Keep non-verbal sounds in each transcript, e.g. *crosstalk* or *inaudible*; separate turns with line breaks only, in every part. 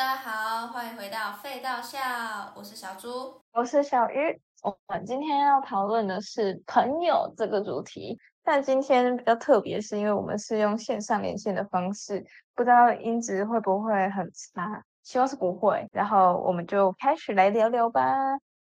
大家好，欢迎回到废道笑，我是小猪。
我是小鱼。我们今天要讨论的是朋友这个主题，但今天比较特别，是因为我们是用线上连线的方式，不知道音质会不会很差，希望是不会。然后我们就开始来聊聊吧。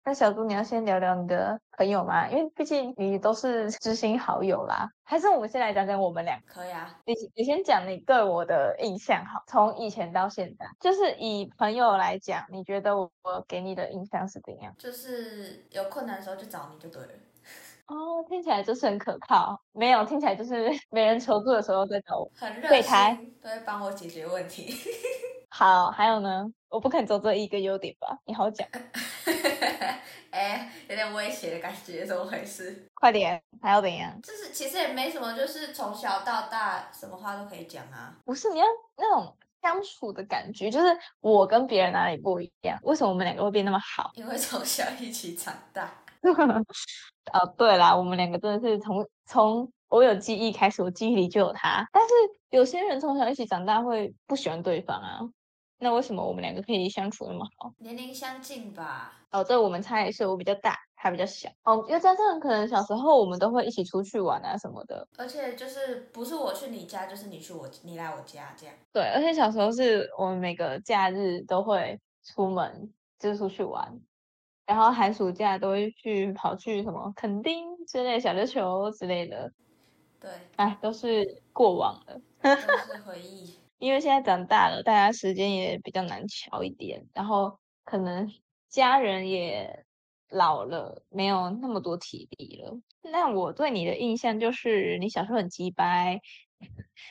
那小猪，你要先聊聊你的朋友吗？因为毕竟你都是知心好友啦。还是我们先来讲讲我们俩？
可以啊，
你你先讲你对我的印象好，从以前到现在，就是以朋友来讲，你觉得我我给你的印象是怎样？
就是有困难的时候就找你就对了。
哦，听起来就是很可靠。没有，听起来就是没人求助的时候在找我。
很热心，都会帮我解决问题。*laughs*
好，还有呢？我不肯走这一个优点吧？你好讲，*laughs*
哎、有点威胁的感觉，怎么回事？
快点，还要怎样？
就是其实也没什么，就是从小到大什么话都可以讲啊。
不是你要那种相处的感觉，就是我跟别人哪里不一样？为什么我们两个会变那么好？
因为从小一起长大，*laughs*
哦，对啦，我们两个真的是从从我有记忆开始，我记忆里就有他。但是有些人从小一起长大会不喜欢对方啊，那为什么我们两个可以相处那么好？
年龄相近吧。
哦，对我们差也是我比较大，他比较小。哦，又加上可能小时候我们都会一起出去玩啊什么的。
而且就是不是我去你家，就是你去我，你来我家这样。
对，而且小时候是我们每个假日都会出门，就是出去玩，然后寒暑假都会去跑去什么垦丁之类小琉球之类的，
对，
哎，都是过往了。
都是回忆。
因为现在长大了，大家时间也比较难调一点，然后可能家人也老了，没有那么多体力了。那我对你的印象就是你小时候很鸡掰，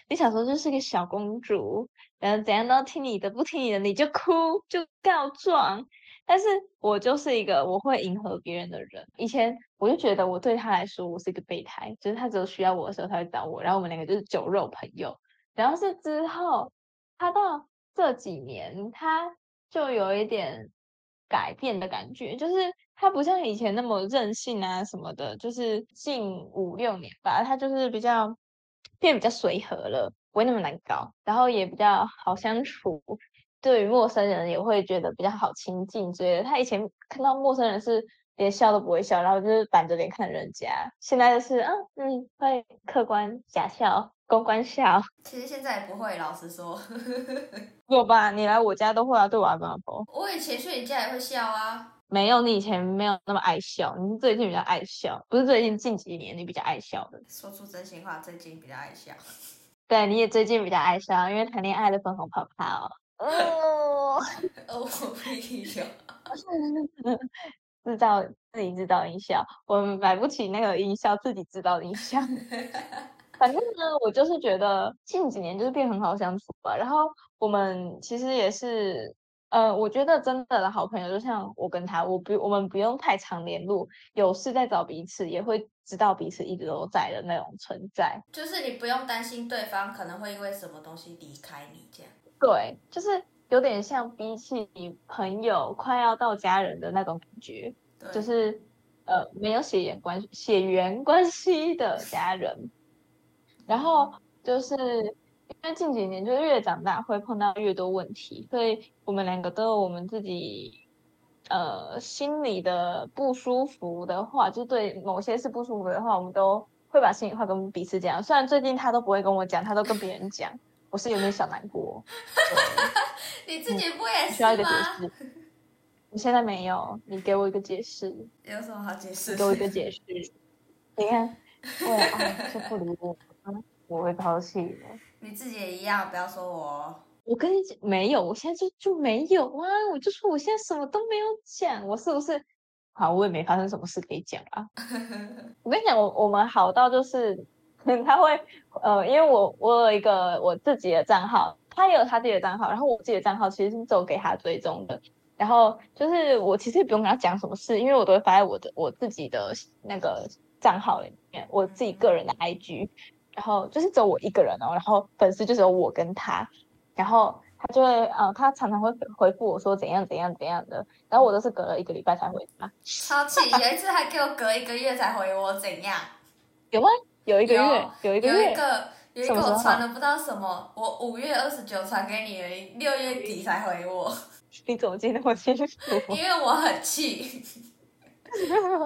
你小时候就是个小公主，然后怎样都听你的，不听你的你就哭就告状。但是我就是一个我会迎合别人的人。以前我就觉得我对他来说我是一个备胎，就是他只有需要我的时候他会找我，然后我们两个就是酒肉朋友。然后是之后，他到这几年，他就有一点改变的感觉，就是他不像以前那么任性啊什么的，就是近五六年吧，他就是比较变比较随和了，不会那么难搞，然后也比较好相处，对于陌生人也会觉得比较好亲近之类的。他以前看到陌生人是连笑都不会笑，然后就是板着脸看人家，现在就是啊嗯会客观假笑。公关笑
其实现在也不会，老实说。
有吧？你来我家都会啊，对我还蛮不
我以前去你家也会笑啊。
没有，你以前没有那么爱笑，你是最近比较爱笑，不是最近近几年你比较爱笑的。
说出真心话，最近比较爱笑。
对，你也最近比较爱笑，因为谈恋爱的粉红泡泡。哦，*laughs*
哦，我屁哟！
制造自己制造音效，我们买不起那个音效，自己制造音效。*laughs* 反正呢，我就是觉得近几年就是变很好相处吧。然后我们其实也是，呃，我觉得真的的好朋友，就像我跟他，我不我们不用太常联络，有事再找彼此，也会知道彼此一直都在的那种存在。
就是你不用担心对方可能会因为什么东西离开你这样。
对，就是有点像比起朋友快要到家人的那种感觉，就是呃没有血缘关血缘关系的家人。然后就是因为近几年就是越长大会碰到越多问题，所以我们两个都有我们自己呃心里的不舒服的话，就对某些事不舒服的话，我们都会把心里话跟彼此讲。虽然最近他都不会跟我讲，他都跟别人讲，我是有点小难过。*laughs*
你自己不也是
需要一个解？释。你现在没有，你给我一个解释，
有什么好解释？
你给我一 *laughs* 个解释。你看，为了爱就不理我，我会抛弃的。
你自己也一样，不要说我哦。
我跟你讲，没有，我现在就就没有啊！我就说我现在什么都没有讲，我是不是？好，我也没发生什么事可以讲啊。*laughs* 我跟你讲，我我们好到就是，*laughs* 他会呃，因为我我有一个我自己的账号，他也有他自己的账号，然后我自己的账号其实是走给他追踪的。然后就是我其实也不用跟他讲什么事，因为我都会发在我的我自己的那个账号里面，我自己个人的 IG。然后就是只有我一个人哦，然后粉丝就只有我跟他，然后他就会呃，他常常会回复我说怎样怎样怎样的，然后我都是隔了一个礼拜才回他。
超气！有一次还给我隔一个月才回我，怎样？
有吗？有一个月，
有
有一个月
有一，个有一个我传了不知道什么，我五月二十九传给你而已，六月底才回我。*laughs*
你怎么记得我清楚？*laughs*
因为我很气，*laughs*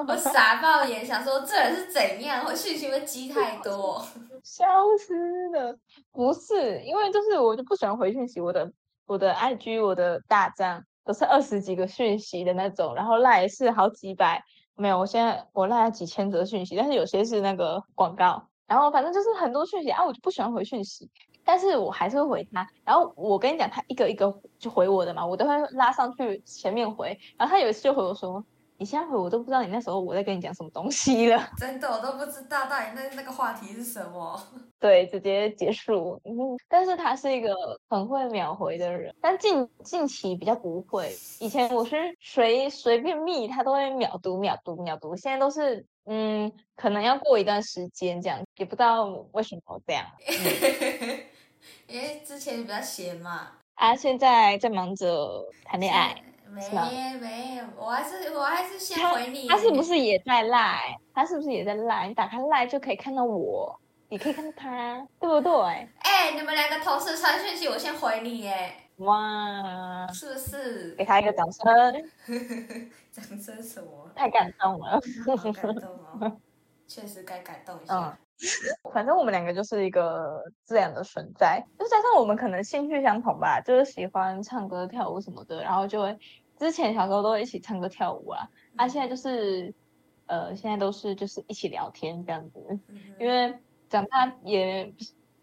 我傻爆眼，想说这人是怎样，我讯息会积太多，
消失了。不是，因为就是我就不喜欢回讯息，我的我的 IG 我的大账都是二十几个讯息的那种，然后赖是好几百，没有，我现在我赖了几千则讯息，但是有些是那个广告。然后反正就是很多讯息啊，我就不喜欢回讯息，但是我还是会回他。然后我跟你讲，他一个一个就回我的嘛，我都会拉上去前面回。然后他有一次就回我说。你现在回我都不知道你那时候我在跟你讲什么东西了，*laughs*
真的我都不知道到底那那个话题是什么。*laughs*
对，直接结束。嗯，但是他是一个很会秒回的人，但近近期比较不会。以前我是随随便密他都会秒读秒读秒读，现在都是嗯，可能要过一段时间这样，也不知道为什么这样。*laughs*
因为之前比较闲嘛。
啊，现在在忙着谈恋爱。
没没有，我还是我还是先回你。
他是不是也在赖？他是不是也在赖？你打开赖就可以看到我，你可以看到他，对不对？
哎，你们两个同时传讯息，我先回你耶。
哇，
是不是？
给他一个掌声。*laughs*
掌声什么？
太感动了。
好感动哦，*laughs* 确实该感动一下。
反正我们两个就是一个自然的存在，就加上我们可能兴趣相同吧，就是喜欢唱歌、跳舞什么的，然后就会之前小时候都会一起唱歌跳舞啊，啊，现在就是呃，现在都是就是一起聊天这样子，因为长大也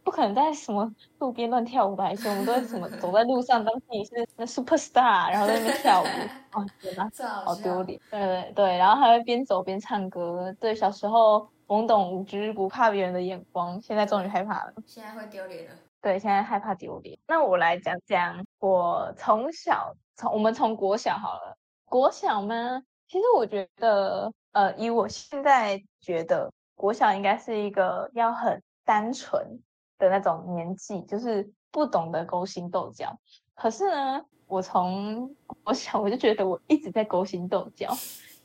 不可能在什么路边乱跳舞吧，以前我们都会什么走在路上当自己是那 super star，然后在那边跳舞，*laughs* 哦天哪，好丢脸，对对对，然后还会边走边唱歌，对，小时候。懵懂无知，不怕别人的眼光，现在终于害怕了。
现在会丢脸了。
对，现在害怕丢脸。那我来讲讲我从小从我们从国小好了，国小吗？其实我觉得，呃，以我现在觉得，国小应该是一个要很单纯的那种年纪，就是不懂得勾心斗角。可是呢，我从我小我就觉得我一直在勾心斗角。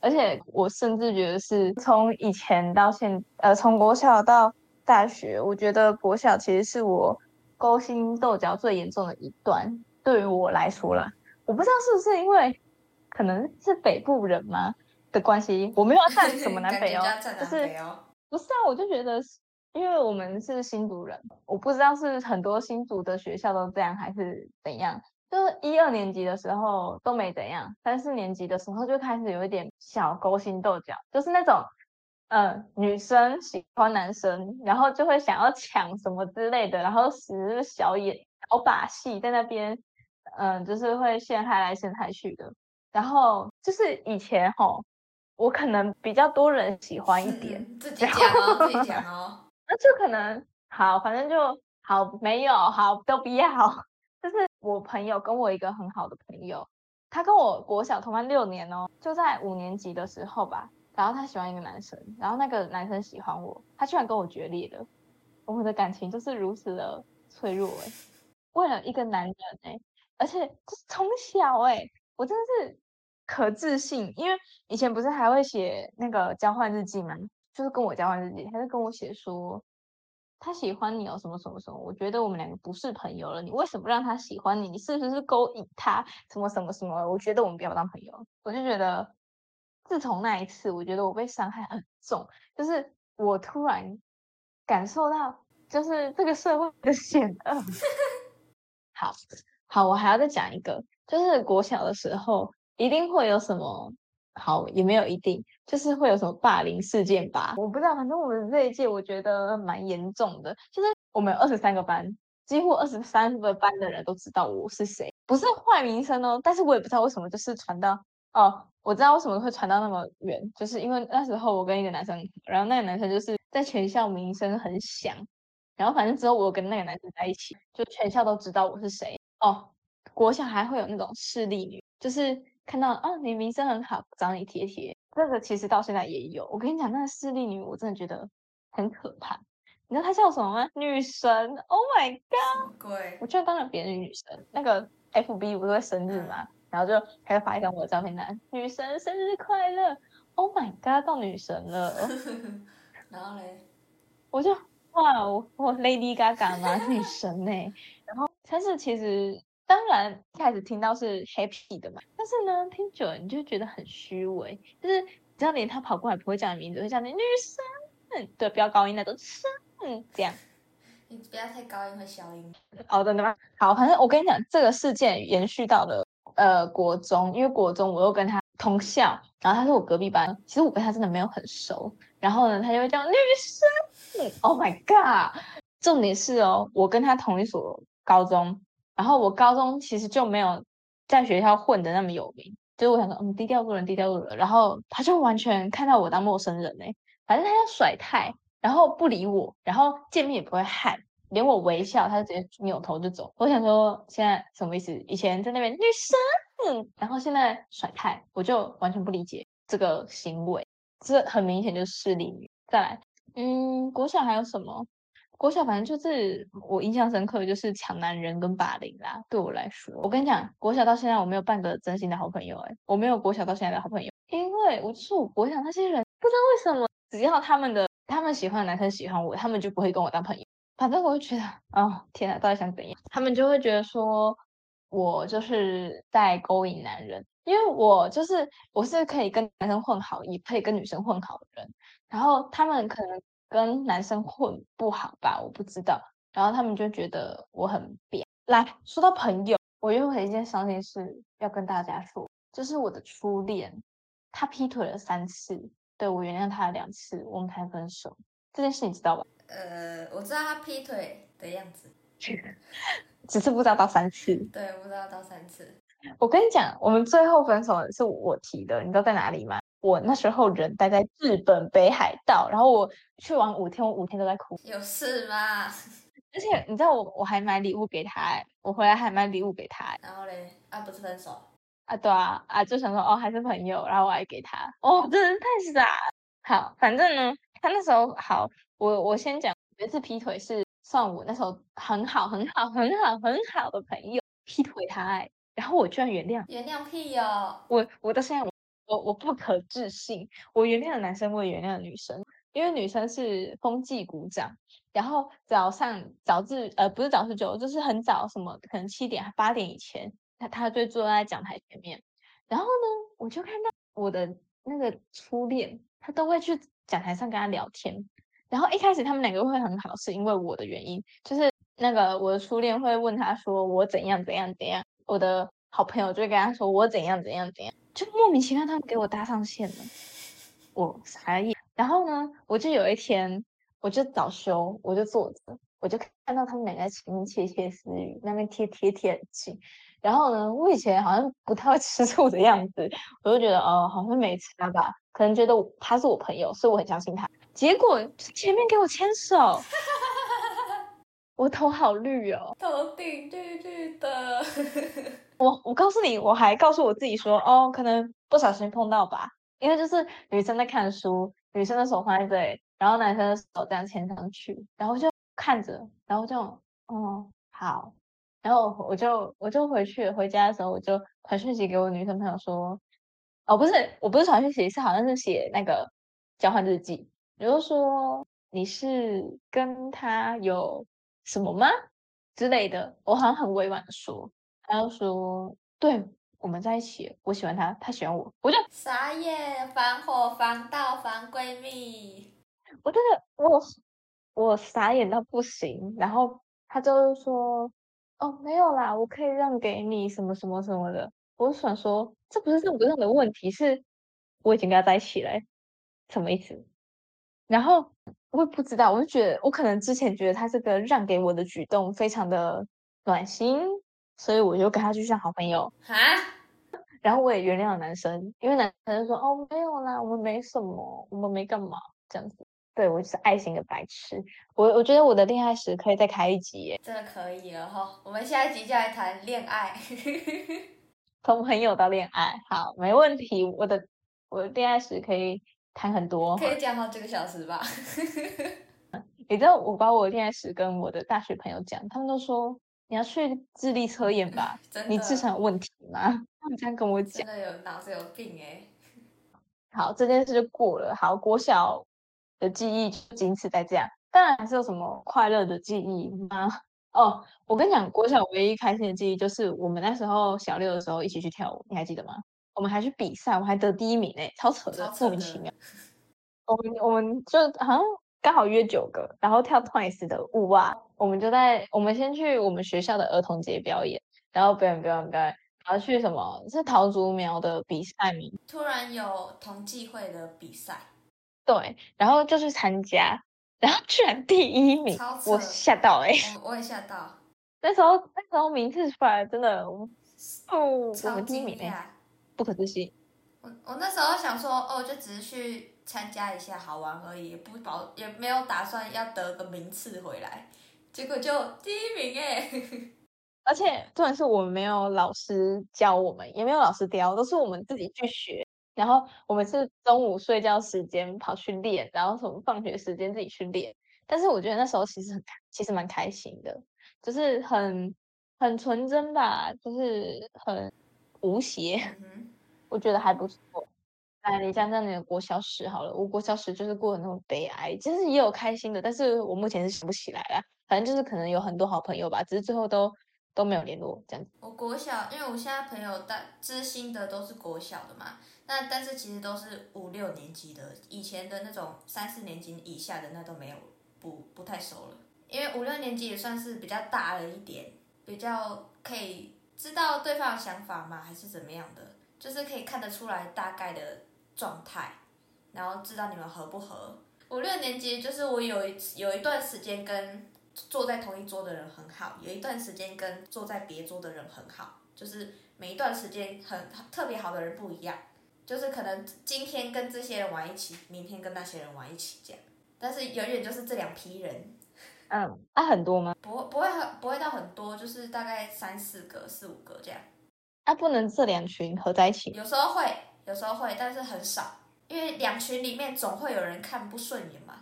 而且我甚至觉得是从以前到现，呃，从国小到大学，我觉得国小其实是我勾心斗角最严重的一段。对于我来说啦，我不知道是不是因为可能是北部人吗的关系，我没有站 *laughs* 什么南北哦，就是不是啊，我就觉得，因为我们是新竹人，我不知道是很多新竹的学校都这样还是怎样。就是一二年级的时候都没怎样，三四年级的时候就开始有一点小勾心斗角，就是那种，嗯，女生喜欢男生，然后就会想要抢什么之类的，然后使小眼小把戏在那边，嗯，就是会陷害来陷害去的。然后就是以前吼，我可能比较多人喜欢一点，
自己讲哦，自己讲 *laughs* 哦，
那就可能好，反正就好，没有好都不要。*laughs* 就是我朋友跟我一个很好的朋友，他跟我国小同班六年哦，就在五年级的时候吧，然后他喜欢一个男生，然后那个男生喜欢我，他居然跟我决裂了，我们的感情就是如此的脆弱哎，为了一个男人哎，而且就是从小哎，我真的是可自信，因为以前不是还会写那个交换日记吗？就是跟我交换日记，他就跟我写说。他喜欢你哦，什么什么什么？我觉得我们两个不是朋友了。你为什么让他喜欢你？你是不是勾引他？什么什么什么？我觉得我们不要当朋友。我就觉得，自从那一次，我觉得我被伤害很重。就是我突然感受到，就是这个社会的险恶。*laughs* 好好，我还要再讲一个，就是国小的时候一定会有什么。好，也没有一定，就是会有什么霸凌事件吧？我不知道，反正我们这一届我觉得蛮严重的，就是我们二十三个班，几乎二十三个班的人都知道我是谁，不是坏名声哦，但是我也不知道为什么，就是传到哦，我知道为什么会传到那么远，就是因为那时候我跟一个男生，然后那个男生就是在全校名声很响，然后反正之后我跟那个男生在一起，就全校都知道我是谁哦。国小还会有那种势力女，就是。看到啊，你名声很好，找你贴贴。这个其实到现在也有。我跟你讲，那个势利女，我真的觉得很可怕。你知道她叫什么吗？女神！Oh my god！
对，
我居然当了别人女神。那个 FB 不是会生日嘛，然后就开始发一张我的照片，来女神生日快乐！Oh my god，到女神了。*laughs*
然后嘞，
我就哇，我我 Lady Gaga 嘛，女神呢、然后，但是其实当然一开始听到是 happy 的嘛，但是呢，听久了你就觉得很虚伪，就是你知道连他跑过来不会叫你名字，会叫你女生，对，飙高音那种生这样。*laughs*
你不要太高音和小音。
哦，真的吗？好，反正我跟你讲，这个事件延续到了呃国中，因为国中我又跟他同校，然后他是我隔壁班，其实我跟他真的没有很熟，然后呢，他就会叫女生，Oh my god！重点是哦，我跟他同一所高中，然后我高中其实就没有在学校混的那么有名，就是我想说，嗯，低调做人，低调做人，然后他就完全看到我当陌生人哎，反正他要甩态，然后不理我，然后见面也不会喊。连我微笑，他就直接扭头就走。我想说，现在什么意思？以前在那边女生，然后现在甩态，我就完全不理解这个行为。这很明显就是势利女。再来，嗯，国小还有什么？国小反正就是我印象深刻的就是抢男人跟霸凌啦。对我来说，我跟你讲，国小到现在我没有半个真心的好朋友、欸，我没有国小到现在的好朋友，因为我就是我国小那些人，不知道为什么，只要他们的他们喜欢的男生喜欢我，他们就不会跟我当朋友。反正我就觉得，哦，天哪，到底想怎样？他们就会觉得说，我就是在勾引男人，因为我就是我是可以跟男生混好，也可以跟女生混好的人。然后他们可能跟男生混不好吧，我不知道。然后他们就觉得我很扁。来说到朋友，我又有一件伤心事要跟大家说，就是我的初恋，他劈腿了三次，对我原谅他了两次，我们才分手。这件事你知道吧？
呃，我知道他劈腿的样子，*laughs*
只是不知道到三次。
对，不知道到三次。
我跟你讲，我们最后分手的是我提的，你知道在哪里吗？我那时候人待在日本北海道，然后我去玩五天，我五天都在哭。
有事吗？*laughs*
而且你知道我我还买礼物给他、欸，我回来还买礼物给他、欸、
然后嘞，啊，不是分手，
啊，对啊啊，就想说哦还是朋友，然后我还给他，哦，这人太傻。好，反正呢，他那时候好，我我先讲，有一次劈腿是算我那时候很好很好很好很好的朋友劈腿他、欸，然后我居然原谅
原谅屁哦！
我，我到现在我我不可置信，我原谅了男生，我也原谅了女生，因为女生是风纪鼓掌，然后早上早自呃不是早自九，就是很早，什么可能七点八点以前，他他就坐在讲台前面，然后呢，我就看到我的那个初恋，他都会去讲台上跟他聊天，然后一开始他们两个会很好，是因为我的原因，就是那个我的初恋会问他说我怎样怎样怎样，我的好朋友就会跟他说我怎样怎样怎样，就莫名其妙他们给我搭上线了，我傻眼。然后呢，我就有一天我就早休，我就坐着，我就看到他们两个在前面窃窃私语，那边贴贴贴很近。然后呢，我以前好像不太会吃醋的样子，我就觉得哦，好像没差吧，可能觉得他是我朋友，所以我很相信他。结果前面给我牵手，*laughs* 我头好绿哦。
头顶绿绿的，
我我告诉你，我还告诉我自己说，哦，可能不小心碰到吧，因为就是女生在看书，女生的手放在这里，然后男生的手这样牵上去，然后就看着，然后就，哦，好，然后我就我就回去回家的时候，我就传讯息给我女生朋友说，哦，不是，我不是传讯息，是好像是写那个交换日记，比如说你是跟他有什么吗？之类的，我好像很委婉的说，他就说，对，我们在一起，我喜欢他，他喜欢我，我就。
傻眼，防火防盗防闺蜜，
我真的我我傻眼到不行，然后他就是说，哦，没有啦，我可以让给你什么什么什么的，我就想说，这不是让不让的问题，是我已经跟他在一起了欸，什么意思？然后我也不知道，我就觉得我可能之前觉得他这个让给我的举动非常的暖心，所以我就跟他就像好朋友。
啊，
然后我也原谅了男生，因为男生说哦没有啦，我们没什么，我们没干嘛这样子。对我就是爱情的白痴。我我觉得我的恋爱史可以再开一集耶，
真的可以了哈。我们下一集就来谈恋爱。*laughs*
从朋友到恋爱，好，没问题。我的我的恋爱史可以谈很多。
可以讲好几个小时吧？*laughs*
你知道我把我的恋爱史跟我的大学朋友讲，他们都说你要去智力测验吧，*laughs* 你智商有问题吗？他 *laughs* 们这样跟我讲。
真的有脑子有病哎、
好，这件事就过了。好，国小的记忆就仅此在这样。当然还是有什么快乐的记忆吗？哦，我跟你讲，国小唯一开心的记忆就是我们那时候小六的时候一起去跳舞，你还记得吗？我们还去比赛，我还得第一名诶，超扯的，莫名其妙。我们我们就好像刚好约九个，然后跳 Twice 的舞啊，我们就在我们先去我们学校的儿童节表演，然后表演表演表演，然后去什么是桃竹苗的比赛吗？
突然有同济会的比赛，
对，然后就去参加。然后居然第一名，我吓到哎！
我我也吓到。
那时候那时候名次出来真的，哦，
我们
第一名哎，不可置信。
我我那时候想说，哦，就只是去参加一下好玩而已，不保也没有打算要得个名次回来，结果就第一名哎！
而且重点是我们没有老师教我们，也没有老师教，都是我们自己去学。然后我们是中午睡觉时间跑去练，然后从放学时间自己去练。但是我觉得那时候其实很其实蛮开心的，就是很很纯真吧，就是很无邪，我觉得还不错。来，你讲讲你的国小史好了。我国小史就是过得那么悲哀，其实也有开心的，但是我目前是想不起来了。反正就是可能有很多好朋友吧，只是最后都都没有联络这样子。
我国小，因为我现在朋友大知心的都是国小的嘛。那但是其实都是五六年级的，以前的那种三四年级以下的那都没有，不不太熟了。因为五六年级也算是比较大了一点，比较可以知道对方的想法吗？还是怎么样的？就是可以看得出来大概的状态，然后知道你们合不合。五六年级就是我有一有一段时间跟坐在同一桌的人很好，有一段时间跟坐在别桌的人很好，就是每一段时间很特别好的人不一样。就是可能今天跟这些人玩一起，明天跟那些人玩一起这样，但是永远就是这两批人。
嗯，啊很多吗？
不不会很不会到很多，就是大概三四个、四五个这样。
啊，不能这两群合在一起？
有时候会，有时候会，但是很少，因为两群里面总会有人看不顺眼嘛。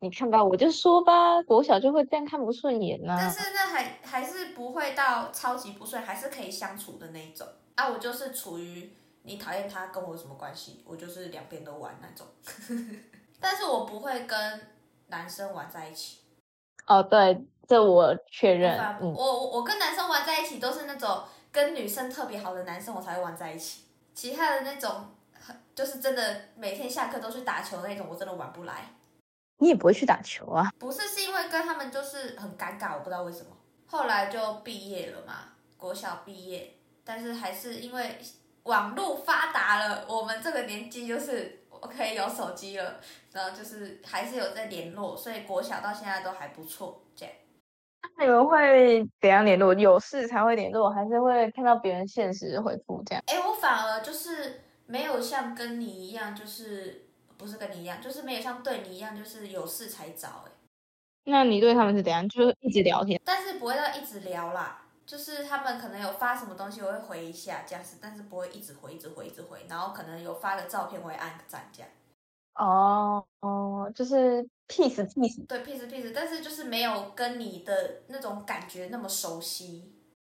你看吧，我就说吧，国小就会这样看不顺眼呐。
但是那还还是不会到超级不顺，还是可以相处的那一种。啊，我就是处于。你讨厌他跟我有什么关系？我就是两边都玩那种，*laughs* 但是我不会跟男生玩在一起。
哦，对，这我确认。
我我我跟男生玩在一起都是那种跟女生特别好的男生，我才会玩在一起。其他的那种，就是真的每天下课都去打球那种，我真的玩不来。
你也不会去打球啊？
不是，是因为跟他们就是很尴尬，我不知道为什么。后来就毕业了嘛，国小毕业，但是还是因为。网络发达了，我们这个年纪就是我可以有手机了，然后就是还是有在联络，所以国小到现在都还不错。
你们会怎样联络？有事才会联络，还是会看到别人现实回复这样？
哎，我反而就是没有像跟你一样，就是不是跟你一样，就是没有像对你一样，就是有事才找。哎，
那你对他们是怎样？就是一直聊天，
但是不会到一直聊啦。就是他们可能有发什么东西，我会回一下这样子，但是不会一直回，一直回，一直回。然后可能有发个照片，我会按个赞这样。
哦哦，就是 peace peace。
对 peace peace，但是就是没有跟你的那种感觉那么熟悉。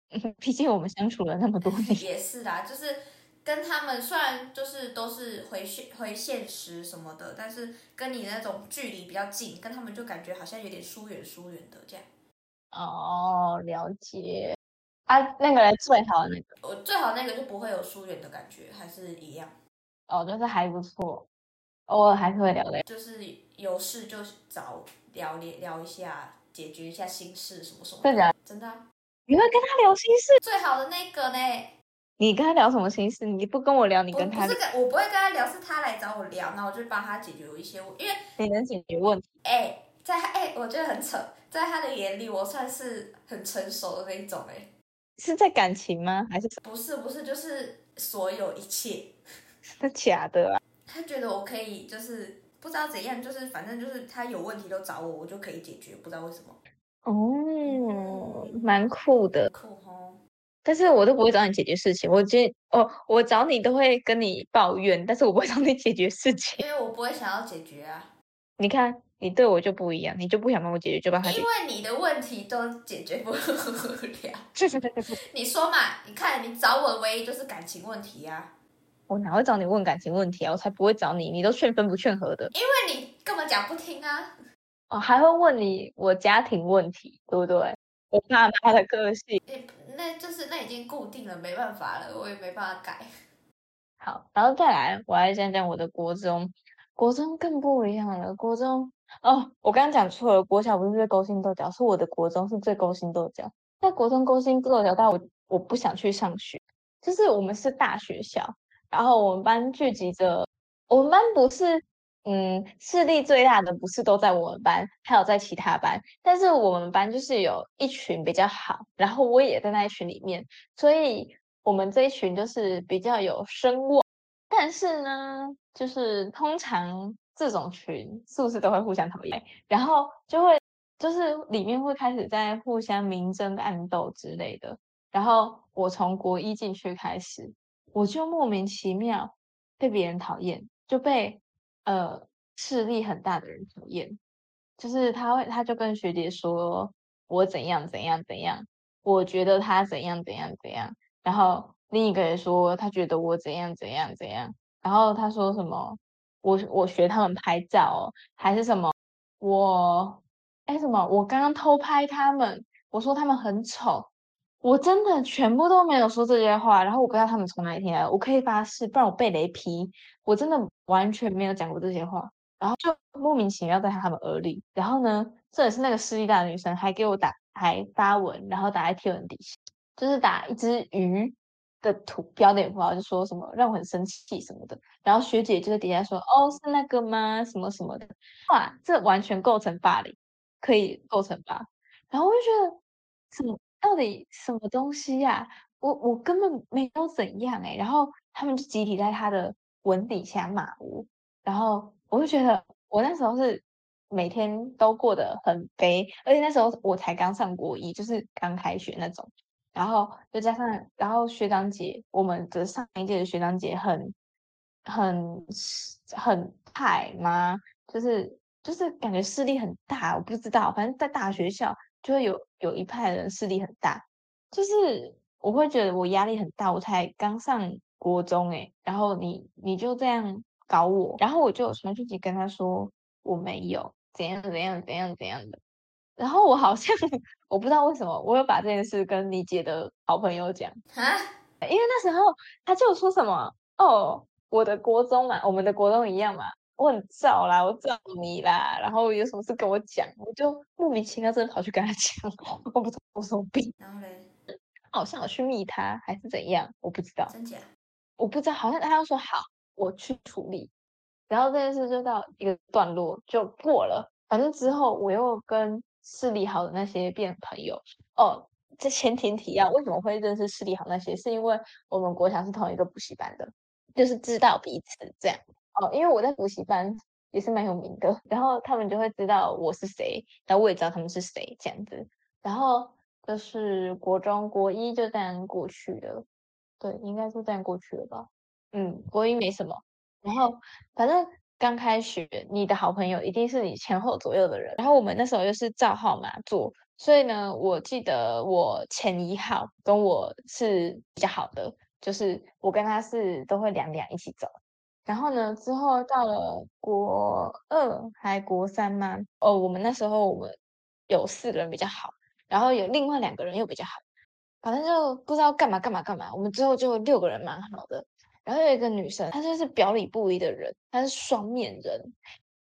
*laughs*
毕竟我们相处了那么多年。*laughs*
也是啦，就是跟他们虽然就是都是回现回现实什么的，但是跟你那种距离比较近，跟他们就感觉好像有点疏远疏远的这样。
哦，了解。啊，那个人最好的那个，
我最好那个就不会有疏远的感觉，还是一样。
哦，就是还不错，偶尔还是会聊的。
就是有事就找聊聊聊一下，解决一下心事什么什么。
真的？
真的。
你会跟他聊心事？
最好的那个呢？
你跟他聊什么心事？你不跟我聊，你跟他？
不是跟，我不会跟他聊，是他来找我聊，那我就帮他解决一些，因为
你能解决问题。
哎，在哎，我觉得很扯，在他的眼里，我算是很成熟的那一种哎。
是在感情吗？还是
不是不是，就是所有一切，
是假的啊！
他觉得我可以，就是不知道怎样，就是反正就是他有问题都找我，我就可以解决，不知道为什么。
哦，蛮酷的，
酷哦。
但是我都不会找你解决事情，我觉哦，我找你都会跟你抱怨，但是我不会找你解决事情，
因为我不会想要解决啊。
你看。你对我就不一样，你就不想帮我解决，就帮他
因为你的问题都解决不了。*laughs* 你说嘛？你看你找我唯一就是感情问题呀。
我哪会找你问感情问题啊？我才不会找你，你都劝分不劝和的。
因为你根本讲不听啊。
哦，还会问你我家庭问题，对不对？我爸妈的个性。
诶，那就是那已经固定了，没办法了，我也没办法改。*laughs*
好，然后再来，我来讲讲我的国中。国中更不一样了，国中哦，我刚刚讲错了，国小不是最勾心斗角，是我的国中是最勾心斗角。在国中勾心斗角到我我不想去上学，就是我们是大学校，然后我们班聚集着，我们班不是嗯势力最大的，不是都在我们班，还有在其他班，但是我们班就是有一群比较好，然后我也在那一群里面，所以我们这一群就是比较有声望。但是呢，就是通常这种群是不是都会互相讨厌，然后就会就是里面会开始在互相明争暗斗之类的。然后我从国一进去开始，我就莫名其妙被别人讨厌，就被呃势力很大的人讨厌。就是他会，他就跟学姐说我怎样怎样怎样，我觉得他怎样怎样怎样，然后。另一个人说他觉得我怎样怎样怎样，然后他说什么我我学他们拍照，还是什么我哎什么我刚刚偷拍他们，我说他们很丑，我真的全部都没有说这些话，然后我不知道他们从哪里听来，我可以发誓，不然我被雷劈，我真的完全没有讲过这些话，然后就莫名其妙在他们耳里，然后呢，这也是那个势力大的女生还给我打还发文，然后打在贴文底下，就是打一只鱼。的图标点符号就说什么让我很生气什么的，然后学姐就在底下说哦是那个吗？什么什么的，哇，这完全构成霸凌，可以构成吧？然后我就觉得，什么到底什么东西呀？我我根本没有怎样哎，然后他们就集体在他的文底下骂我，然后我就觉得我那时候是每天都过得很悲，而且那时候我才刚上国一，就是刚开学那种。然后再加上，然后学长姐，我们的上一届的学长姐很很很派吗？就是就是感觉势力很大，我不知道，反正在大学校就会有有一派人势力很大，就是我会觉得我压力很大，我才刚上国中诶，然后你你就这样搞我，然后我就传讯息跟他说我没有怎样怎样怎样怎样的。然后我好像 *laughs* 我不知道为什么，我有把这件事跟你姐的好朋友讲。啊，因为那时候他就说什么哦，我的国中嘛，我们的国中一样嘛，我很燥啦，我照你啦，然后有什么事跟我讲，我就莫名其妙真的跑去跟他 *laughs* 讲，我不知道我什么病，
然后嘞，
好像我去密他还是怎样，我不知道，
真假，
我不知道，好像他要说好，我去处理，然后这件事就到一个段落就过了，反正之后我又跟。视力好的那些变朋友哦，这前提提要为什么会认识视力好那些？是因为我们国强是同一个补习班的，就是知道彼此这样哦。因为我在补习班也是蛮有名的，然后他们就会知道我是谁，然后我也知道他们是谁这样子。然后就是国中国一就这样过去了，对，应该是这样过去了吧？嗯，国一没什么，然后反正。刚开学，你的好朋友一定是你前后左右的人。然后我们那时候又是照号码坐，所以呢，我记得我前一号跟我是比较好的，就是我跟他是都会两两一起走。然后呢，之后到了国二还国三吗？哦，我们那时候我们有四个人比较好，然后有另外两个人又比较好，反正就不知道干嘛干嘛干嘛。我们之后就六个人蛮好的。然后有一个女生，她就是表里不一的人，她是双面人，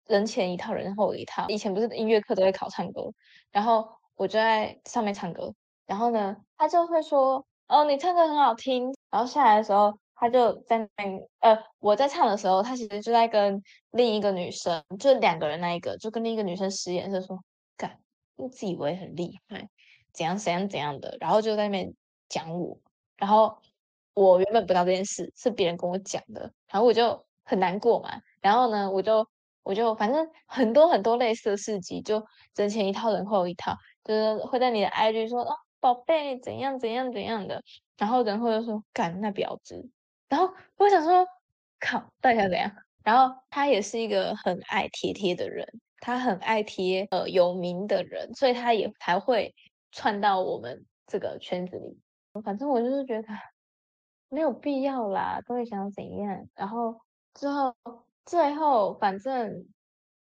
人前一套，人后一套。以前不是音乐课都会考唱歌，然后我就在上面唱歌，然后呢，她就会说：“哦，你唱歌很好听。”然后下来的时候，他就在那，呃，我在唱的时候，他其实就在跟另一个女生，就两个人那一个，就跟另一个女生使眼色说：“干，自以为很厉害，怎样怎样怎样的。”然后就在那边讲我，然后。我原本不知道这件事，是别人跟我讲的，然后我就很难过嘛。然后呢，我就我就反正很多很多类似的事迹，就人前一套，人后一套，就是会在你的 IG 说哦，宝贝怎样怎样怎样的，然后人后又说干那婊子。然后我想说，靠，到底要怎样？然后他也是一个很爱贴贴的人，他很爱贴呃有名的人，所以他也才会串到我们这个圈子里。反正我就是觉得。没有必要啦，都会想怎样？然后之后最后反正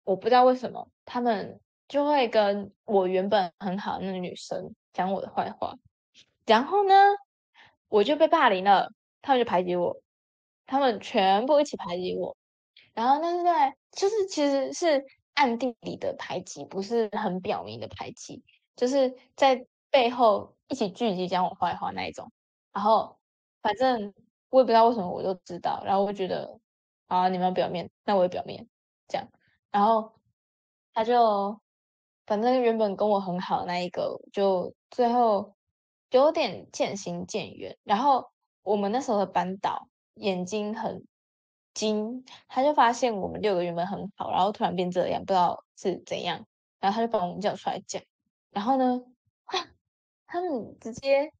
我不知道为什么他们就会跟我原本很好那个女生讲我的坏话，然后呢，我就被霸凌了，他们就排挤我，他们全部一起排挤我，然后那是在就是其实是暗地里的排挤，不是很表明的排挤，就是在背后一起聚集讲我坏话那一种，然后反正我也不知道为什么我就知道，然后我觉得啊你们表面，那我也表面这样，然后他就。反正原本跟我很好的那一个，就最后有点渐行渐远。然后我们那时候的班导眼睛很精，他就发现我们六个原本很好，然后突然变这样，不知道是怎样。然后他就把我们叫出来讲。然后呢，他们直接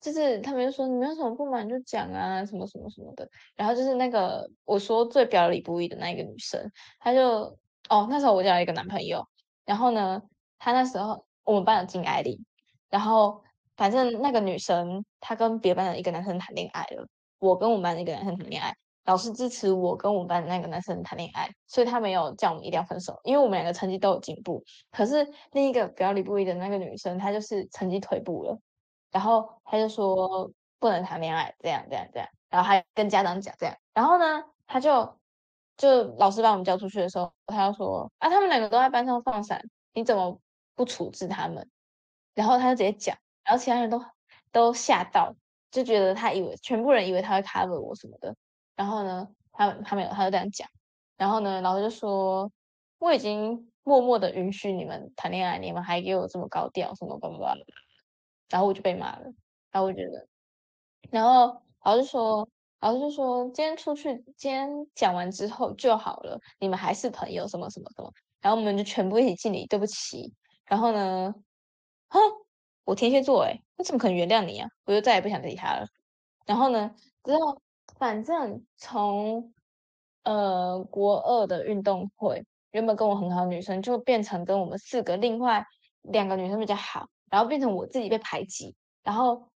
就是他们就说你们有什么不满就讲啊，什么什么什么的。然后就是那个我说最表里不一的那一个女生，她就哦那时候我交了一个男朋友。然后呢，他那时候我们班有金爱丽，然后反正那个女生她跟别班的一个男生谈恋爱了，我跟我们班的一个男生谈恋爱，老师支持我跟我们班的那个男生谈恋爱，所以他没有叫我们一定要分手，因为我们两个成绩都有进步。可是另一个表里不一的那个女生，她就是成绩退步了，然后她就说不能谈恋爱，这样这样这样，然后还跟家长讲这样，然后呢，她就。就老师把我们叫出去的时候，他就说啊，他们两个都在班上放闪，你怎么不处置他们？然后他就直接讲，然后其他人都都吓到，就觉得他以为全部人以为他会 cover 我什么的。然后呢，他他没有，他就这样讲。然后呢，老师就说我已经默默的允许你们谈恋爱，你们还给我这么高调，什么什么然后我就被骂了。然后我觉得，然后老师说。老师就说：“今天出去，今天讲完之后就好了，你们还是朋友，什么什么什么。”然后我们就全部一起敬礼，对不起。然后呢，哼，*laughs* 我天蝎座，哎，我怎么可能原谅你啊？我就再也不想理他了。然后呢，之后反正从呃国二的运动会，原本跟我很好的女生，就变成跟我们四个另外两个女生比较好，然后变成我自己被排挤，然后。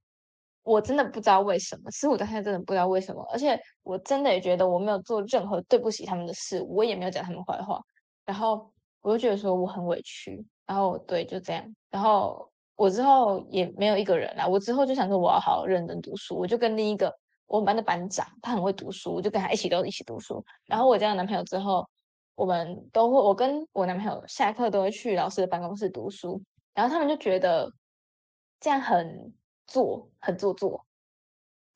我真的不知道为什么，其实我到现在真的不知道为什么，而且我真的也觉得我没有做任何对不起他们的事，我也没有讲他们坏话，然后我就觉得说我很委屈，然后对就这样，然后我之后也没有一个人啦，我之后就想说我要好好认真读书，我就跟另一个我们班的班长，他很会读书，我就跟他一起都一起读书，然后我交了男朋友之后，我们都会，我跟我男朋友下课都会去老师的办公室读书，然后他们就觉得这样很。做很做作，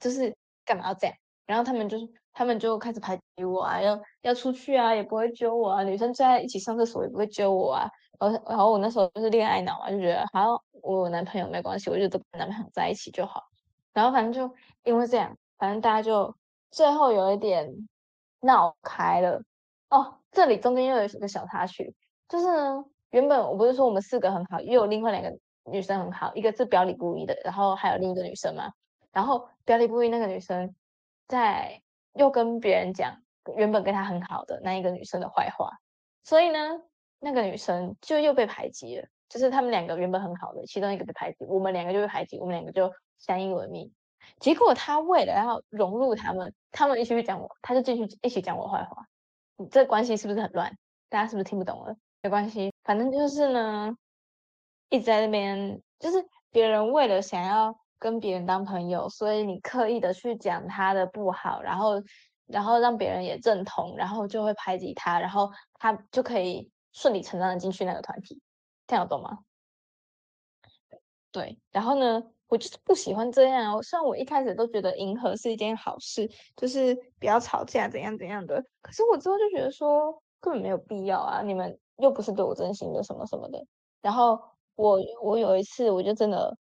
就是干嘛要这样？然后他们就是他们就开始排挤我啊，要要出去啊，也不会揪我啊。女生在一起上厕所也不会揪我啊。然后然后我那时候就是恋爱脑嘛，就觉得好像，我有男朋友没关系，我就都跟男朋友在一起就好。然后反正就因为这样，反正大家就最后有一点闹开了。哦，这里中间又有一个小插曲，就是呢，原本我不是说我们四个很好，又有另外两个。女生很好，一个是表里不一的，然后还有另一个女生嘛。然后表里不一那个女生，在又跟别人讲原本跟他很好的那一个女生的坏话，所以呢，那个女生就又被排挤了。就是他们两个原本很好的，其中一个被排挤，我们两个就被排挤，我们两个就相依为命。结果他为了要融入他们，他们一起去讲我，他就进去一起讲我坏话。这关系是不是很乱？大家是不是听不懂了？没关系，反正就是呢。一直在那边，就是别人为了想要跟别人当朋友，所以你刻意的去讲他的不好，然后，然后让别人也认同，然后就会排挤他，然后他就可以顺理成章的进去那个团体，听得懂吗？对，然后呢，我就是不喜欢这样。虽然我一开始都觉得迎合是一件好事，就是不要吵架怎样怎样的，可是我之后就觉得说根本没有必要啊，你们又不是对我真心的什么什么的，然后。我我有一次我就真的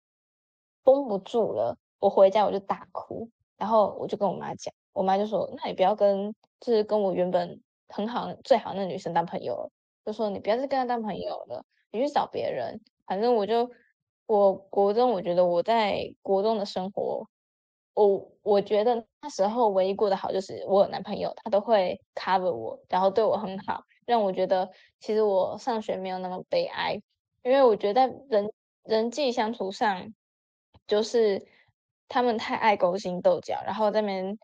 绷不住了，我回家我就大哭，然后我就跟我妈讲，我妈就说：“那你不要跟就是跟我原本很好最好那女生当朋友了，就说你不要再跟她当朋友了，你去找别人。反正我就我国中我觉得我在国中的生活，我我觉得那时候唯一过得好就是我有男朋友，他都会 cover 我，然后对我很好，让我觉得其实我上学没有那么悲哀。”因为我觉得人人际相处上，就是他们太爱勾心斗角，然后在那边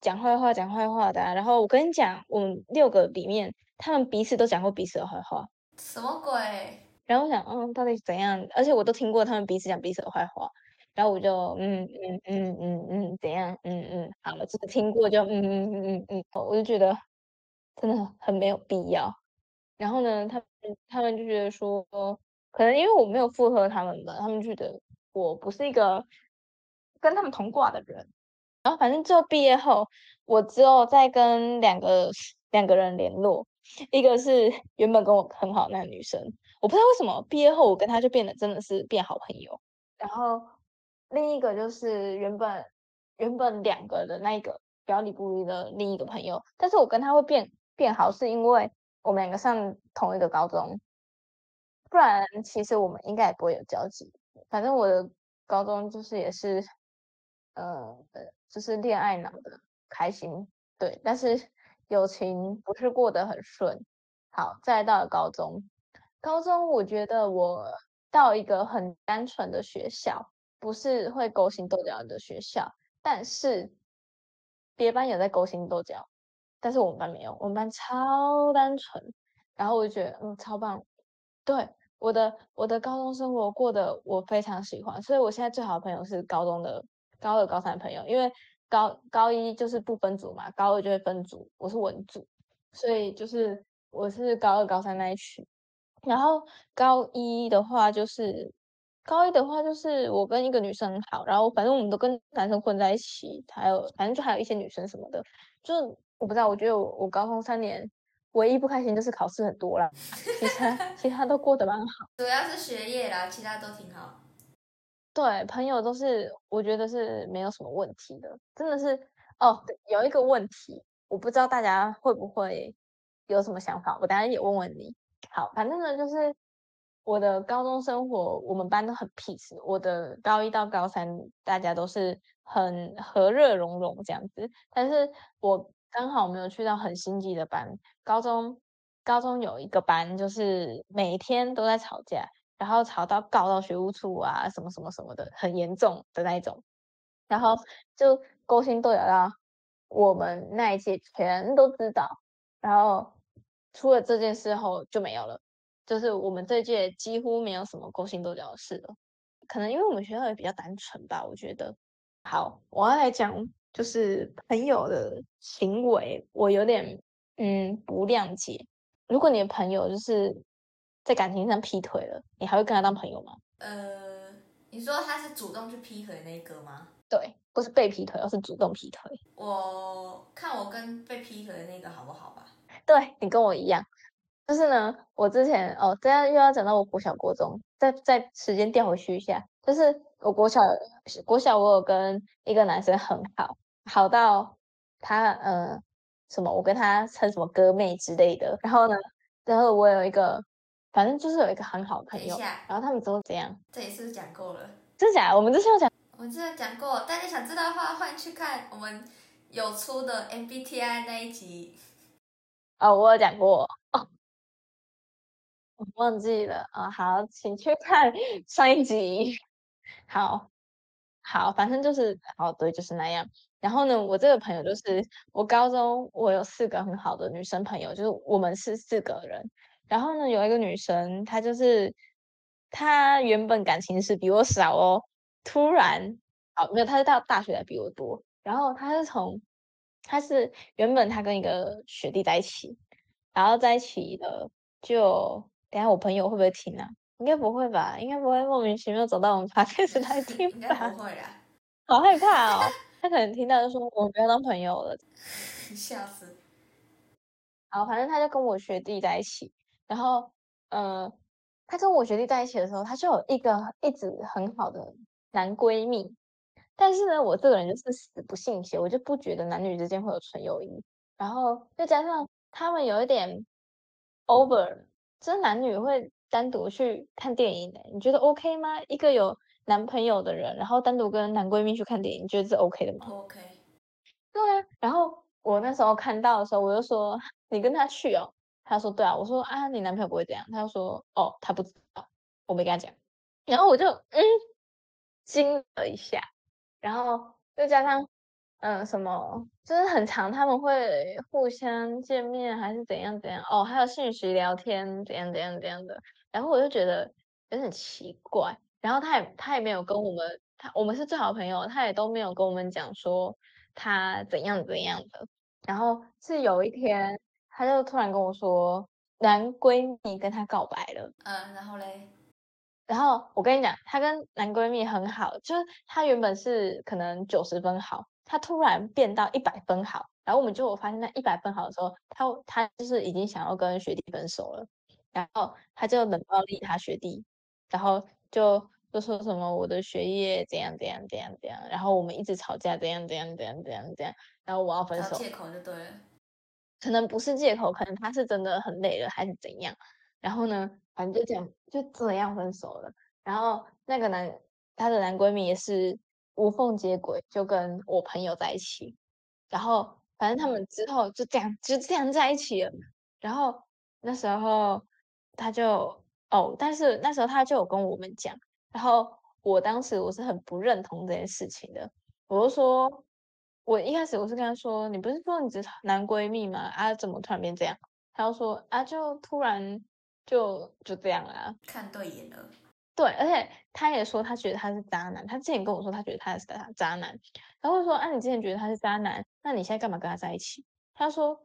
讲坏话、讲坏话的。然后我跟你讲，我们六个里面，他们彼此都讲过彼此的坏话。
什么鬼？
然后我想，嗯，到底怎样？而且我都听过他们彼此讲彼此的坏话，然后我就，嗯嗯嗯嗯嗯，怎样？嗯嗯，好了，就是听过就，嗯嗯嗯嗯嗯，我就觉得真的很没有必要。然后呢，他们他们就觉得说，可能因为我没有附和他们吧，他们觉得我不是一个跟他们同挂的人。然后反正最后毕业后，我只有在跟两个两个人联络，一个是原本跟我很好那个女生，我不知道为什么毕业后我跟她就变得真的是变好朋友。然后另一个就是原本原本两个的那一个表里不一的另一个朋友，但是我跟他会变变好，是因为我们两个上同一个高中，不然其实我们应该也不会有交集。反正我的高中就是也是，呃。就是恋爱脑的开心，对，但是友情不是过得很顺。好，再到了高中，高中我觉得我到一个很单纯的学校，不是会勾心斗角的学校，但是别班有在勾心斗角，但是我们班没有，我们班超单纯，然后我就觉得嗯超棒，对我的我的高中生活过得我非常喜欢，所以我现在最好的朋友是高中的。高二、高三朋友，因为高高一就是不分组嘛，高二就会分组。我是文组，所以就是我是高二、高三那一群。然后高一的话，就是高一的话，就是我跟一个女生好，然后反正我们都跟男生混在一起，还有反正就还有一些女生什么的。就我不知道，我觉得我我高中三年唯一不开心就是考试很多啦，其他其他都过得蛮好。
主要是学业啦，其他都挺好。
对，朋友都是我觉得是没有什么问题的，真的是哦。有一个问题，我不知道大家会不会有什么想法，我等下也问问你。好，反正呢，就是我的高中生活，我们班都很 peace。我的高一到高三，大家都是很和乐融融这样子。但是我刚好没有去到很心机的班。高中高中有一个班，就是每天都在吵架。然后吵到告到学务处啊，什么什么什么的，很严重的那一种。然后就勾心斗角到我们那一届全都知道。然后出了这件事后就没有了，就是我们这届几乎没有什么勾心斗角的事了。可能因为我们学校也比较单纯吧，我觉得。好，我要来讲就是朋友的行为，我有点嗯不谅解。如果你的朋友就是。在感情上劈腿了，你还会跟他当朋友吗？
呃，你说他是主动去劈腿那个吗？
对，不是被劈腿，而是主动劈腿。
我看我跟被劈腿的那个好不好吧？
对你跟我一样，就是呢，我之前哦，这样又要讲到我国小、国中，再再时间调回去一下，就是我国小国小，我有跟一个男生很好，好到他呃什么，我跟他称什么哥妹之类的。然后呢，然后我有一个。反正就是有一个很好的朋友，然后他们都怎样？
这也是讲过了，
真假？我们之前有讲，
我们之前讲过，大家想知道的话，欢迎去看我们有出的 MBTI 那一集。
哦，我有讲过哦，我忘记了啊。好，请去看上一集。*laughs* 好，好，反正就是哦，对，就是那样。然后呢，我这个朋友就是我高中我有四个很好的女生朋友，就是我们是四个人。然后呢，有一个女生，她就是她原本感情是比我少哦，突然哦没有，她是到大学才比我多。然后她是从她是原本她跟一个学弟在一起，然后在一起的就等下我朋友会不会听啊？应该不会吧？应该不会莫名其妙走到我们发电视台听吧？应
该不会啦，
好害怕哦！他可能听到就说我们不要当朋友了，*laughs*
笑死。
好，反正他就跟我学弟在一起。然后，呃，他跟我学弟在一起的时候，他就有一个一直很好的男闺蜜。但是呢，我这个人就是死不信邪，我就不觉得男女之间会有纯友谊。然后再加上他们有一点 over，就是男女会单独去看电影的，你觉得 OK 吗？一个有男朋友的人，然后单独跟男闺蜜去看电影，你觉得是 OK 的吗
？OK。
对啊。然后我那时候看到的时候，我就说：“你跟他去哦。”他说：“对啊。”我说：“啊，你男朋友不会这样。”他就说：“哦，他不知道，我没跟他讲。”然后我就嗯惊了一下，然后再加上嗯，什么就是很长，他们会互相见面还是怎样怎样哦，还有讯息聊天怎样怎样怎样的，然后我就觉得有点奇怪，然后他也他也没有跟我们，他我们是最好的朋友，他也都没有跟我们讲说他怎样怎样的，然后是有一天他就突然跟我说男闺蜜跟他告白了，
嗯，然后嘞，
然后我跟你讲，她跟男闺蜜很好，就是她原本是可能九十分好，她突然变到一百分好，然后我们就我发现那一百分好的时候，她她就是已经想要跟学弟分手了，然后他就冷暴力他学弟，然后就就说什么我的学业怎样怎样怎样怎样，然后我们一直吵架怎样怎样怎样怎样怎样，然后我要分手，
借口就对了。
可能不是借口，可能他是真的很累了，还是怎样。然后呢，反正就这样，就这样分手了。然后那个男，她的男闺蜜也是无缝接轨，就跟我朋友在一起。然后反正他们之后就这样，就这样在一起了。然后那时候他就哦，但是那时候他就有跟我们讲。然后我当时我是很不认同这件事情的，我就说，我一开始我是跟他说，你不是说你只是男闺蜜吗？啊，怎么突然变这样？他就说啊，就突然就就这样啊。
看对眼了，
对，而且他也说他觉得他是渣男，他之前跟我说他觉得他是渣渣男，然后说啊，你之前觉得他是渣男，那你现在干嘛跟他在一起？他说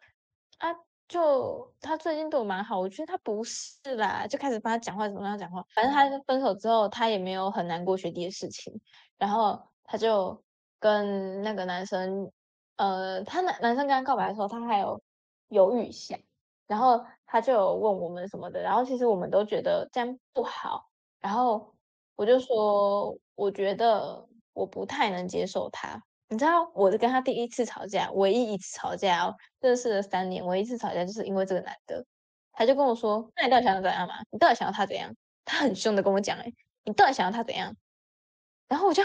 啊，就他最近对我蛮好，我觉得他不是啦，就开始帮他讲话，怎么跟他讲话？反正他分手之后，他也没有很难过学弟的事情，然后他就跟那个男生，呃，他男男生跟他告白的时候，他还有犹豫一下，然后他就有问我们什么的，然后其实我们都觉得这样不好，然后我就说，我觉得我不太能接受他。你知道，我是跟他第一次吵架，唯一一次吵架哦，认识了三年，唯一一次吵架就是因为这个男的，他就跟我说：“那你到底想要怎样嘛？你到底想要他怎样？”他很凶的跟我讲：“哎，你到底想要他怎样？”然后我就，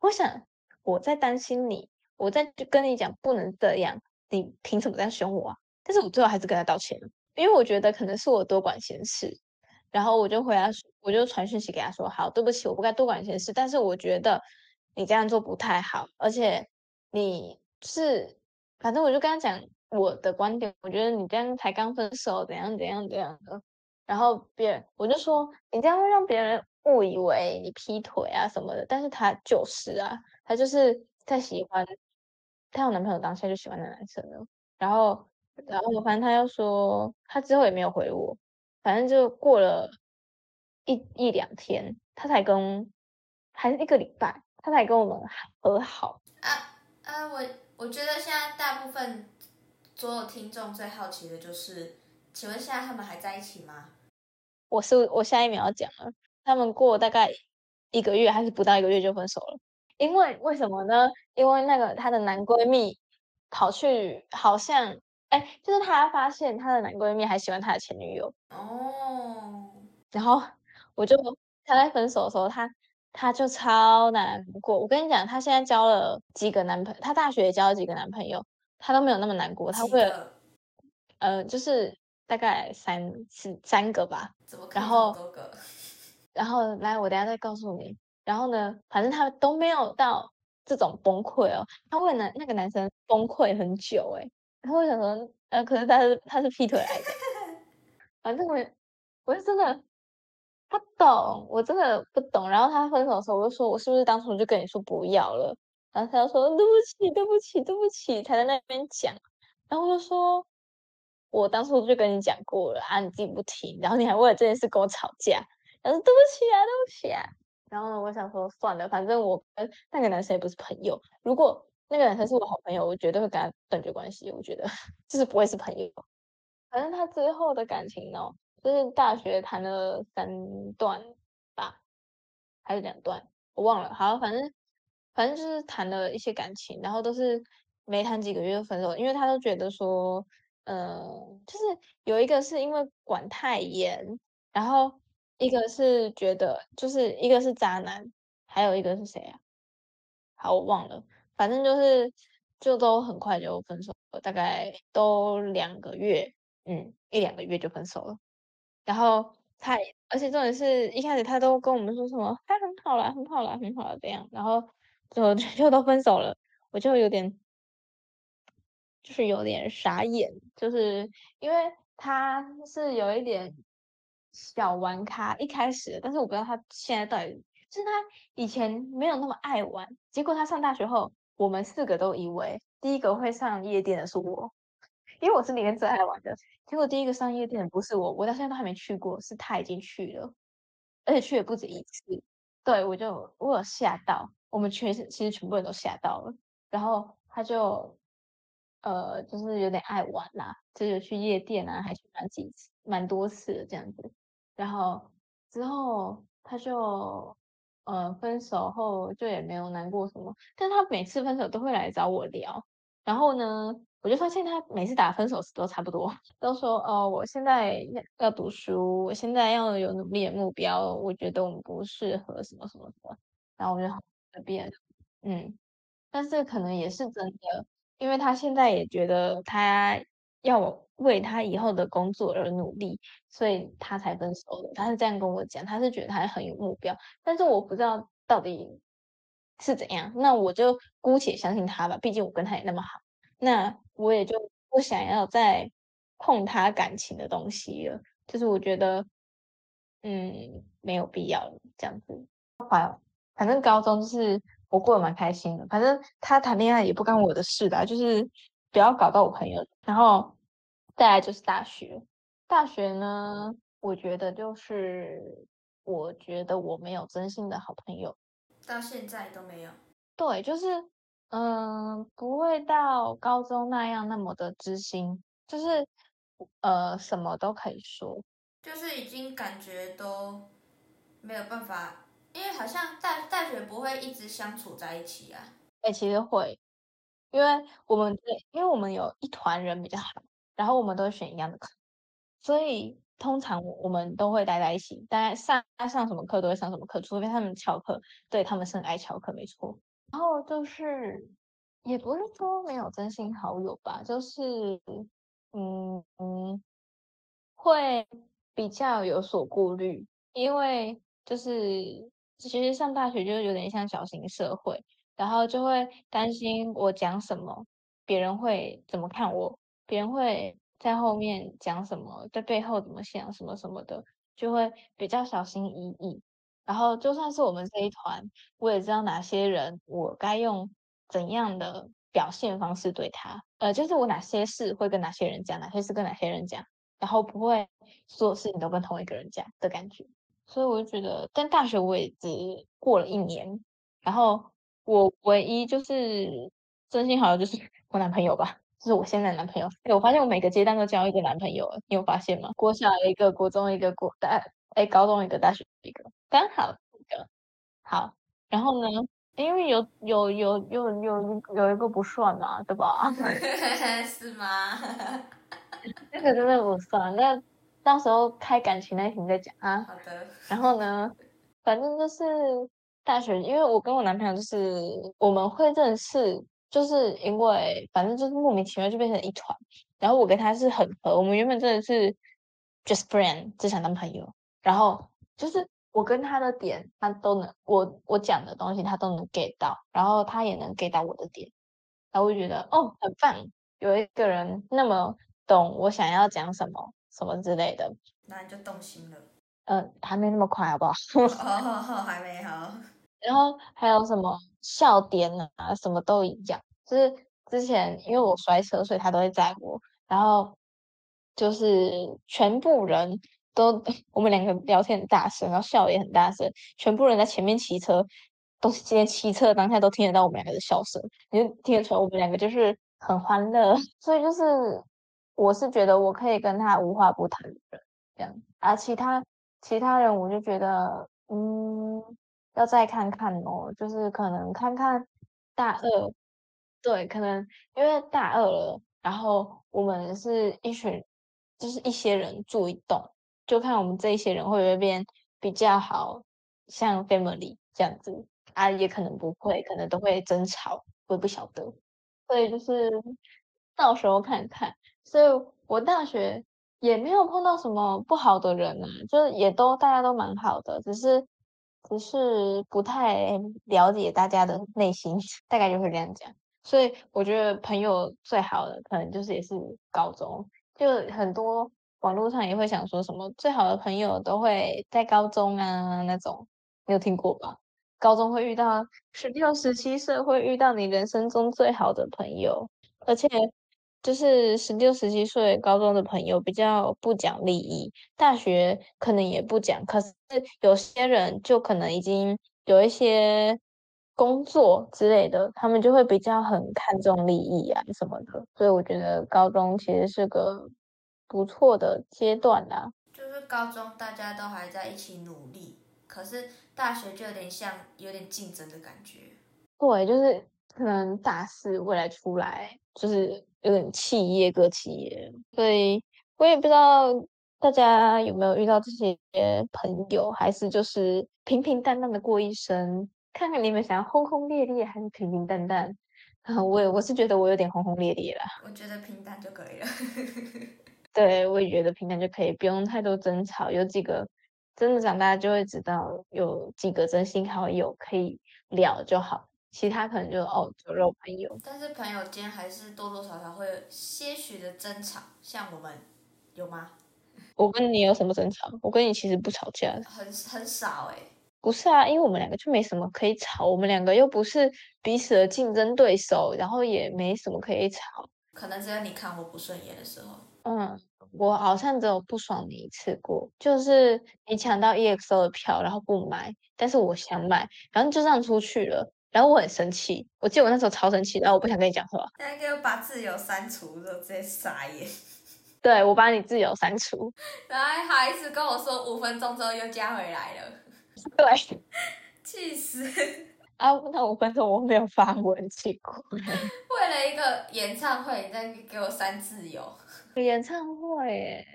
我想我在担心你，我在就跟你讲不能这样，你凭什么这样凶我啊？但是我最后还是跟他道歉了，因为我觉得可能是我多管闲事。然后我就回他，我就传讯息给他说：“好，对不起，我不该多管闲事，但是我觉得你这样做不太好，而且你是，反正我就跟他讲我的观点，我觉得你这样才刚分手，怎样怎样怎样的。然后别人我就说你这样会让别人误以为你劈腿啊什么的，但是他就是啊，他就是在喜欢，他有男朋友当下就喜欢那男生了。然后，然后反正他又说他之后也没有回我。”反正就过了一一两天，他才跟，还是一个礼拜，他才跟我们和好。
啊啊！我我觉得现在大部分所有听众最好奇的就是，请问现在他们还在一起吗？
我是我下一秒要讲了，他们过大概一个月还是不到一个月就分手了。因为为什么呢？因为那个她的男闺蜜跑去，好像。哎，就是她发现她的男闺蜜还喜欢她的前女友
哦，
然后我就她在分手的时候，她她就超难过。我跟你讲，她现在交了几个男朋友，她大学也交了几个男朋友，她都没有那么难过。她会，呃，就是大概三四三个吧。然后，*laughs* 然后来，我等下再告诉你。然后呢，反正她都没有到这种崩溃哦。她为了那个男生崩溃很久，哎。然后我想说，呃，可是他是他是劈腿来的，*laughs* 反正我我是真的不懂，我真的不懂。然后他分手的时候，我就说，我是不是当初就跟你说不要了？然后他就说对不起，对不起，对不起，才在那边讲。然后我就说，我当初就跟你讲过了啊，你自己不听，然后你还为了这件事跟我吵架。他说对不起啊，对不起啊。然后呢，我想说算了，反正我跟那个男生也不是朋友，如果。那个男生是我好朋友，我绝对会跟他断绝关系。我觉得 *laughs* 就是不会是朋友。反正他之后的感情哦，就是大学谈了三段吧，还是两段，我忘了。好，反正反正就是谈了一些感情，然后都是没谈几个月就分手，因为他都觉得说，嗯，就是有一个是因为管太严，然后一个是觉得就是一个是渣男，还有一个是谁啊？好，我忘了。反正就是，就都很快就分手了，大概都两个月，嗯，一两个月就分手了。然后他，而且重点是一开始他都跟我们说什么，他很好啦，很好啦，很好啦这样，然后就 *laughs* 就都分手了。我就有点，就是有点傻眼，就是因为他是有一点小玩咖一开始，但是我不知道他现在到底，就是他以前没有那么爱玩，结果他上大学后，我们四个都以为第一个会上夜店的是我，因为我是里面最爱玩的，结果第一个上夜店的不是我，我到现在都还没去过，是他已经去了，而且去了不止一次，对我就我有吓到，我们全其实全部人都吓到了，然后他就。呃，就是有点爱玩啦，就有去夜店啊，还去蛮几次，蛮多次的这样子。然后之后他就呃分手后就也没有难过什么，但他每次分手都会来找我聊。然后呢，我就发现他每次打分手时都差不多，*laughs* 都说哦，我现在要要读书，我现在要有努力的目标，我觉得我们不适合什么什么的。然后我就随便，嗯，但是可能也是真的。因为他现在也觉得他要我为他以后的工作而努力，所以他才分手的。他是这样跟我讲，他是觉得他很有目标，但是我不知道到底是怎样。那我就姑且相信他吧，毕竟我跟他也那么好。那我也就不想要再碰他感情的东西了，就是我觉得，嗯，没有必要这样子。反正高中就是。我过得蛮开心的，反正他谈恋爱也不干我的事的，就是不要搞到我朋友。然后再来就是大学，大学呢，我觉得就是我觉得我没有真心的好朋友，
到现在都没有。
对，就是嗯，不会到高中那样那么的知心，就是呃，什么都可以说，
就是已经感觉都没有办法。因为好像大大学不会一直相处在一起啊。
哎，其实会，因为我们因为我们有一团人比较好，然后我们都选一样的课，所以通常我们都会待在一起，大家上上什么课都会上什么课，除非他们翘课，对他们是很爱翘课，没错。然后就是也不是说没有真心好友吧，就是嗯嗯，会比较有所顾虑，因为就是。其实上大学就有点像小型社会，然后就会担心我讲什么，别人会怎么看我，别人会在后面讲什么，在背后怎么想什么什么的，就会比较小心翼翼。然后就算是我们这一团，我也知道哪些人，我该用怎样的表现方式对他，呃，就是我哪些事会跟哪些人讲，哪些事跟哪些人讲，然后不会所有事情都跟同一个人讲的感觉。所以我就觉得，但大学我也只过了一年，然后我唯一就是真心好友就是我男朋友吧，就是我现在男朋友。哎，我发现我每个阶段都交一个男朋友，你有发现吗？国小一个，国中一个，国大哎高中一个，大学一个，刚好一个。好，然后呢？因为有有有有有有一个不算嘛，对吧？*laughs*
是吗？*laughs*
那个真的不算，那。到时候开感情那题再讲啊。
好的。
然后呢，反正就是大学，因为我跟我男朋友就是我们会认识，就是因为反正就是莫名其妙就变成一团。然后我跟他是很合，我们原本真的是 just friend，只想当朋友。然后就是我跟他的点，他都能，我我讲的东西他都能 get 到，然后他也能 get 到我的点。然后我就觉得哦，很棒，有一个人那么懂我想要讲什么。什么之类的，
那你就动心了。
嗯，还没那么快，好不好？
好好好，还没好。*laughs*
然后还有什么笑点啊，什么都一样。就是之前因为我摔车，所以他都会载我。然后就是全部人都，*laughs* 我们两个聊天很大声，然后笑也很大声。全部人在前面骑车，都是今天骑车当下都听得到我们两个的笑声，你就听得出来我们两个就是很欢乐。*laughs* 所以就是。我是觉得我可以跟他无话不谈的人，这样啊，其他其他人我就觉得，嗯，要再看看哦，就是可能看看大二，对，可能因为大二了，然后我们是一群，就是一些人住一栋，就看我们这一些人会不会变比较好，像 family 这样子啊，也可能不会，可能都会争吵，我也不晓得，所以就是到时候看看。所以我大学也没有碰到什么不好的人啊，就是也都大家都蛮好的，只是只是不太了解大家的内心，大概就是这样讲。所以我觉得朋友最好的可能就是也是高中，就很多网络上也会想说什么最好的朋友都会在高中啊那种，你有听过吧？高中会遇到十六、十七岁会遇到你人生中最好的朋友，而且就是十六、十七岁高中的朋友比较不讲利益，大学可能也不讲，可是有些人就可能已经有一些。工作之类的，他们就会比较很看重利益啊什么的，所以我觉得高中其实是个不错的阶段啦。
就是高中大家都还在一起努力，可是大学就有点像有点竞争的感觉。
对，就是可能大四未来出来，就是有点企业各企业，所以我也不知道大家有没有遇到这些朋友，还是就是平平淡淡的过一生。看看你们想要轰轰烈烈还是平平淡淡？啊 *laughs* 我我是觉得我有点轰轰烈烈了。
我觉得平淡就可以了。*laughs*
对，我也觉得平淡就可以，不用太多争吵。有几个真的长大就会知道，有几个真心好友可以聊就好，其他可能就哦酒肉朋友。
但是朋友间还是多多少少会有些许的争吵，像我们有吗？
我跟你有什么争吵？我跟你其实不吵架，
很很少哎。
不是啊，因为我们两个就没什么可以吵，我们两个又不是彼此的竞争对手，然后也没什么可以吵。
可能只有你看我不顺眼的时候。
嗯，我好像只有不爽你一次过，就是你抢到 EXO 的票，然后不买，但是我想买，然后就这样出去了，然后我很生气，我记得我那时候超生气，然后我不想跟你讲话。
那个把自由删除，就直接傻眼。
对，我把你自由删除，*laughs*
然后还一直跟我说五分钟之后又加回来了。
对，*laughs*
气死！*laughs*
啊，那五分钟我没有发文，奇怪。
为了一个演唱会，你在给我删自由？
演唱会，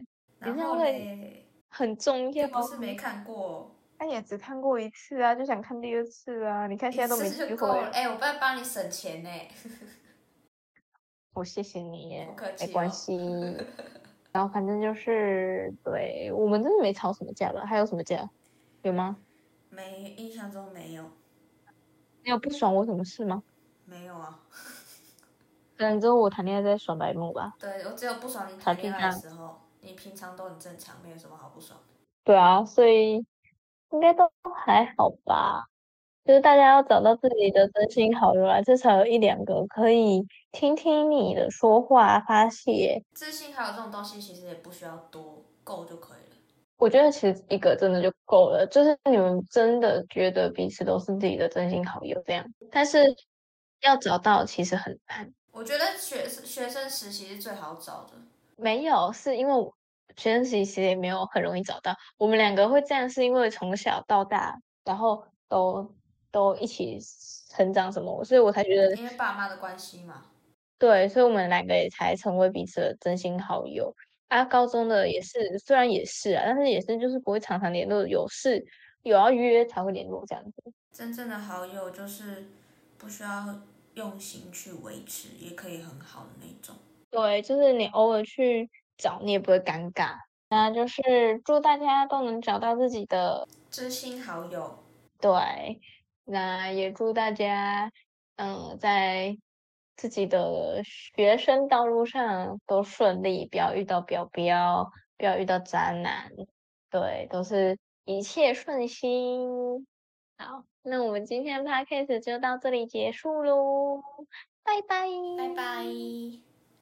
演唱会很重要。
不是没看过，
他也只看过一次啊，就想看第二次啊。你看现在都没机会。
哎，我不要帮你省钱呢。*laughs*
我谢谢你，
不客气，
没关系。*laughs* 然后反正就是，对我们真的没吵什么架吧？还有什么架？有吗？
没，印象中没有。
你有不爽我什么事吗？
没有啊。*laughs*
可能只有我谈恋爱在耍白目吧。
对，我只有不爽你谈恋爱的时候，你平常都很正常，没有什么好不爽。
对啊，所以应该都还好吧。就是大家要找到自己的真心好友啊，至少有一两个可以听听你的说话发泄。
真心好友这种东西其实也不需要多，够就可以了。
我觉得其实一个真的就够了，就是你们真的觉得彼此都是自己的真心好友这样，但是要找到其实很难。
我觉得学学生实习是最好找的。
没有，是因为学生时期其实也没有很容易找到。我们两个会这样，是因为从小到大，然后都都一起成长什么，所以我才觉得。
因为爸妈的关系嘛。
对，所以我们两个也才成为彼此的真心好友。啊，高中的也是，虽然也是啊，但是也是就是不会常常联络，有事有要约才会联络这样子。
真正的好友就是不需要用心去维持，也可以很好的那种。
对，就是你偶尔去找，你也不会尴尬。那就是祝大家都能找到自己的
知心好友。
对，那也祝大家，嗯，在。自己的学生道路上都顺利，不要遇到表标，不要遇到渣男，对，都是一切顺心。好，那我们今天的 podcast 就到这里结束喽，拜拜，
拜拜。